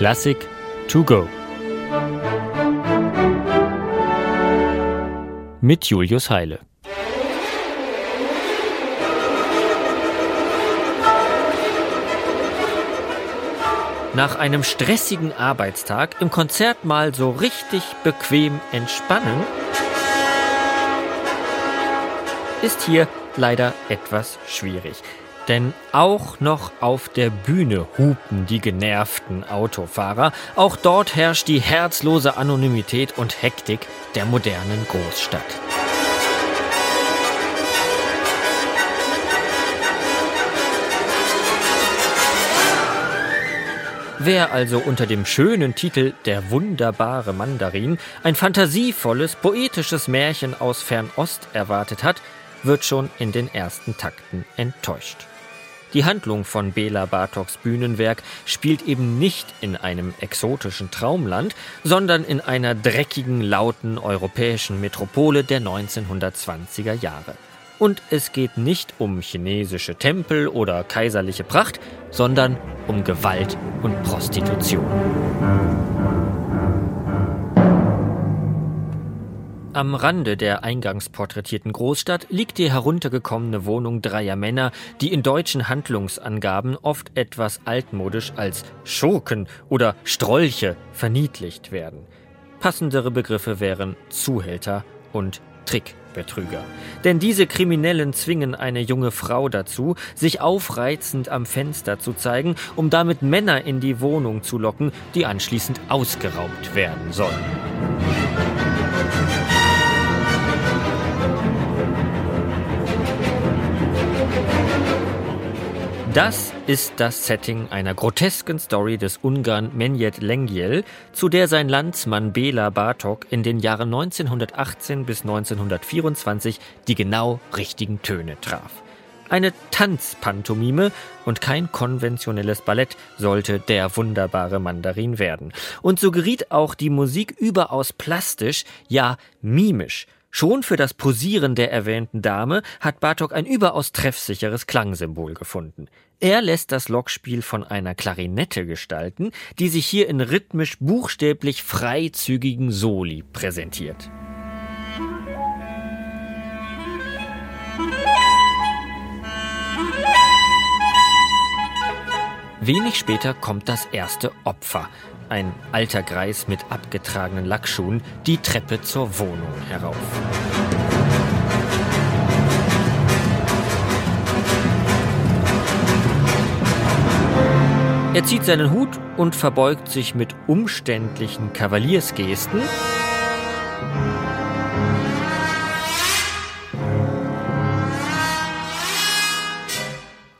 Klassik to go. Mit Julius Heile. Nach einem stressigen Arbeitstag im Konzert mal so richtig bequem entspannen, ist hier leider etwas schwierig. Denn auch noch auf der Bühne hupen die genervten Autofahrer. Auch dort herrscht die herzlose Anonymität und Hektik der modernen Großstadt. Wer also unter dem schönen Titel Der wunderbare Mandarin ein fantasievolles, poetisches Märchen aus Fernost erwartet hat, wird schon in den ersten Takten enttäuscht. Die Handlung von Bela Bartoks Bühnenwerk spielt eben nicht in einem exotischen Traumland, sondern in einer dreckigen, lauten europäischen Metropole der 1920er Jahre. Und es geht nicht um chinesische Tempel oder kaiserliche Pracht, sondern um Gewalt und Prostitution. Am Rande der eingangs porträtierten Großstadt liegt die heruntergekommene Wohnung dreier Männer, die in deutschen Handlungsangaben oft etwas altmodisch als Schurken oder Strolche verniedlicht werden. Passendere Begriffe wären Zuhälter und Trickbetrüger. Denn diese Kriminellen zwingen eine junge Frau dazu, sich aufreizend am Fenster zu zeigen, um damit Männer in die Wohnung zu locken, die anschließend ausgeraubt werden sollen. Das ist das Setting einer grotesken Story des Ungarn Menjet Lengyel, zu der sein Landsmann Bela Bartok in den Jahren 1918 bis 1924 die genau richtigen Töne traf. Eine Tanzpantomime und kein konventionelles Ballett sollte der wunderbare Mandarin werden. Und so geriet auch die Musik überaus plastisch, ja mimisch Schon für das Posieren der erwähnten Dame hat Bartok ein überaus treffsicheres Klangsymbol gefunden. Er lässt das Lockspiel von einer Klarinette gestalten, die sich hier in rhythmisch buchstäblich freizügigen Soli präsentiert. Wenig später kommt das erste Opfer ein alter Greis mit abgetragenen Lackschuhen, die Treppe zur Wohnung herauf. Er zieht seinen Hut und verbeugt sich mit umständlichen Kavaliersgesten.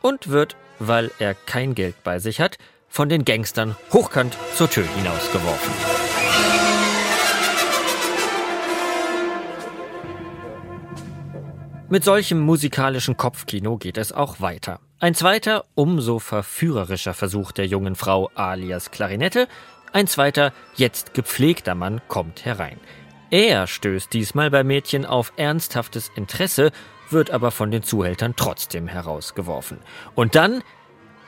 Und wird, weil er kein Geld bei sich hat, von den Gangstern hochkant zur Tür hinausgeworfen. Mit solchem musikalischen Kopfkino geht es auch weiter. Ein zweiter, umso verführerischer Versuch der jungen Frau alias Klarinette, ein zweiter, jetzt gepflegter Mann kommt herein. Er stößt diesmal bei Mädchen auf ernsthaftes Interesse, wird aber von den Zuhältern trotzdem herausgeworfen. Und dann,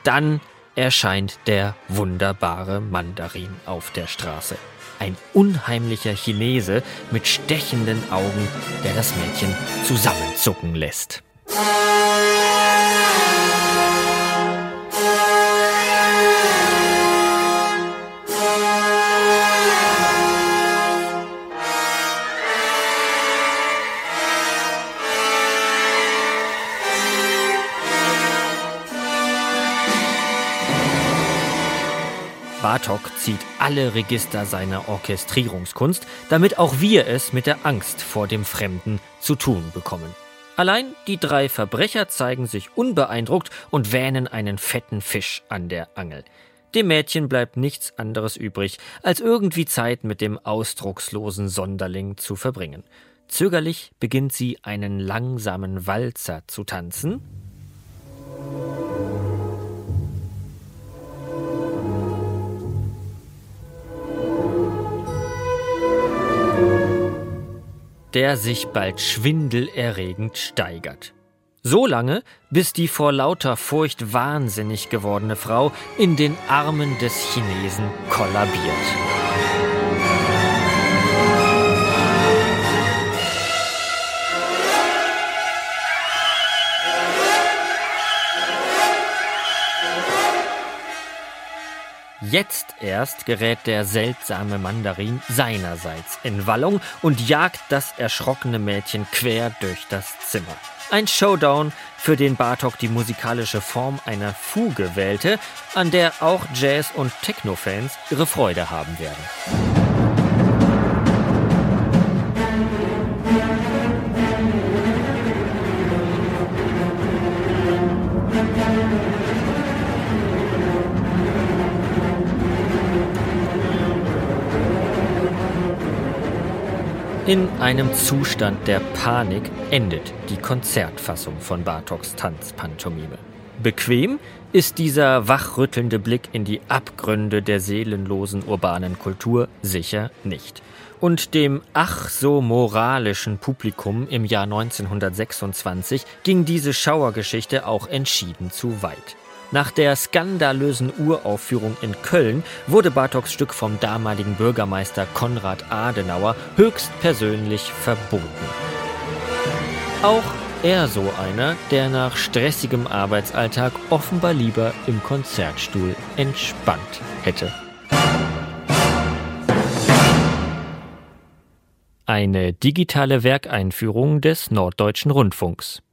dann erscheint der wunderbare Mandarin auf der Straße. Ein unheimlicher Chinese mit stechenden Augen, der das Mädchen zusammenzucken lässt. Bartok zieht alle Register seiner Orchestrierungskunst, damit auch wir es mit der Angst vor dem Fremden zu tun bekommen. Allein die drei Verbrecher zeigen sich unbeeindruckt und wähnen einen fetten Fisch an der Angel. Dem Mädchen bleibt nichts anderes übrig, als irgendwie Zeit mit dem ausdruckslosen Sonderling zu verbringen. Zögerlich beginnt sie einen langsamen Walzer zu tanzen, der sich bald schwindelerregend steigert. So lange, bis die vor lauter Furcht wahnsinnig gewordene Frau in den Armen des Chinesen kollabiert. Jetzt erst gerät der seltsame Mandarin seinerseits in Wallung und jagt das erschrockene Mädchen quer durch das Zimmer. Ein Showdown, für den Bartok die musikalische Form einer Fuge wählte, an der auch Jazz- und Techno-Fans ihre Freude haben werden. In einem Zustand der Panik endet die Konzertfassung von Bartoks Tanzpantomime. Bequem ist dieser wachrüttelnde Blick in die Abgründe der seelenlosen urbanen Kultur sicher nicht. Und dem ach so moralischen Publikum im Jahr 1926 ging diese Schauergeschichte auch entschieden zu weit. Nach der skandalösen Uraufführung in Köln wurde Bartoks Stück vom damaligen Bürgermeister Konrad Adenauer höchstpersönlich verboten. Auch er so einer, der nach stressigem Arbeitsalltag offenbar lieber im Konzertstuhl entspannt hätte. Eine digitale Werkeinführung des Norddeutschen Rundfunks.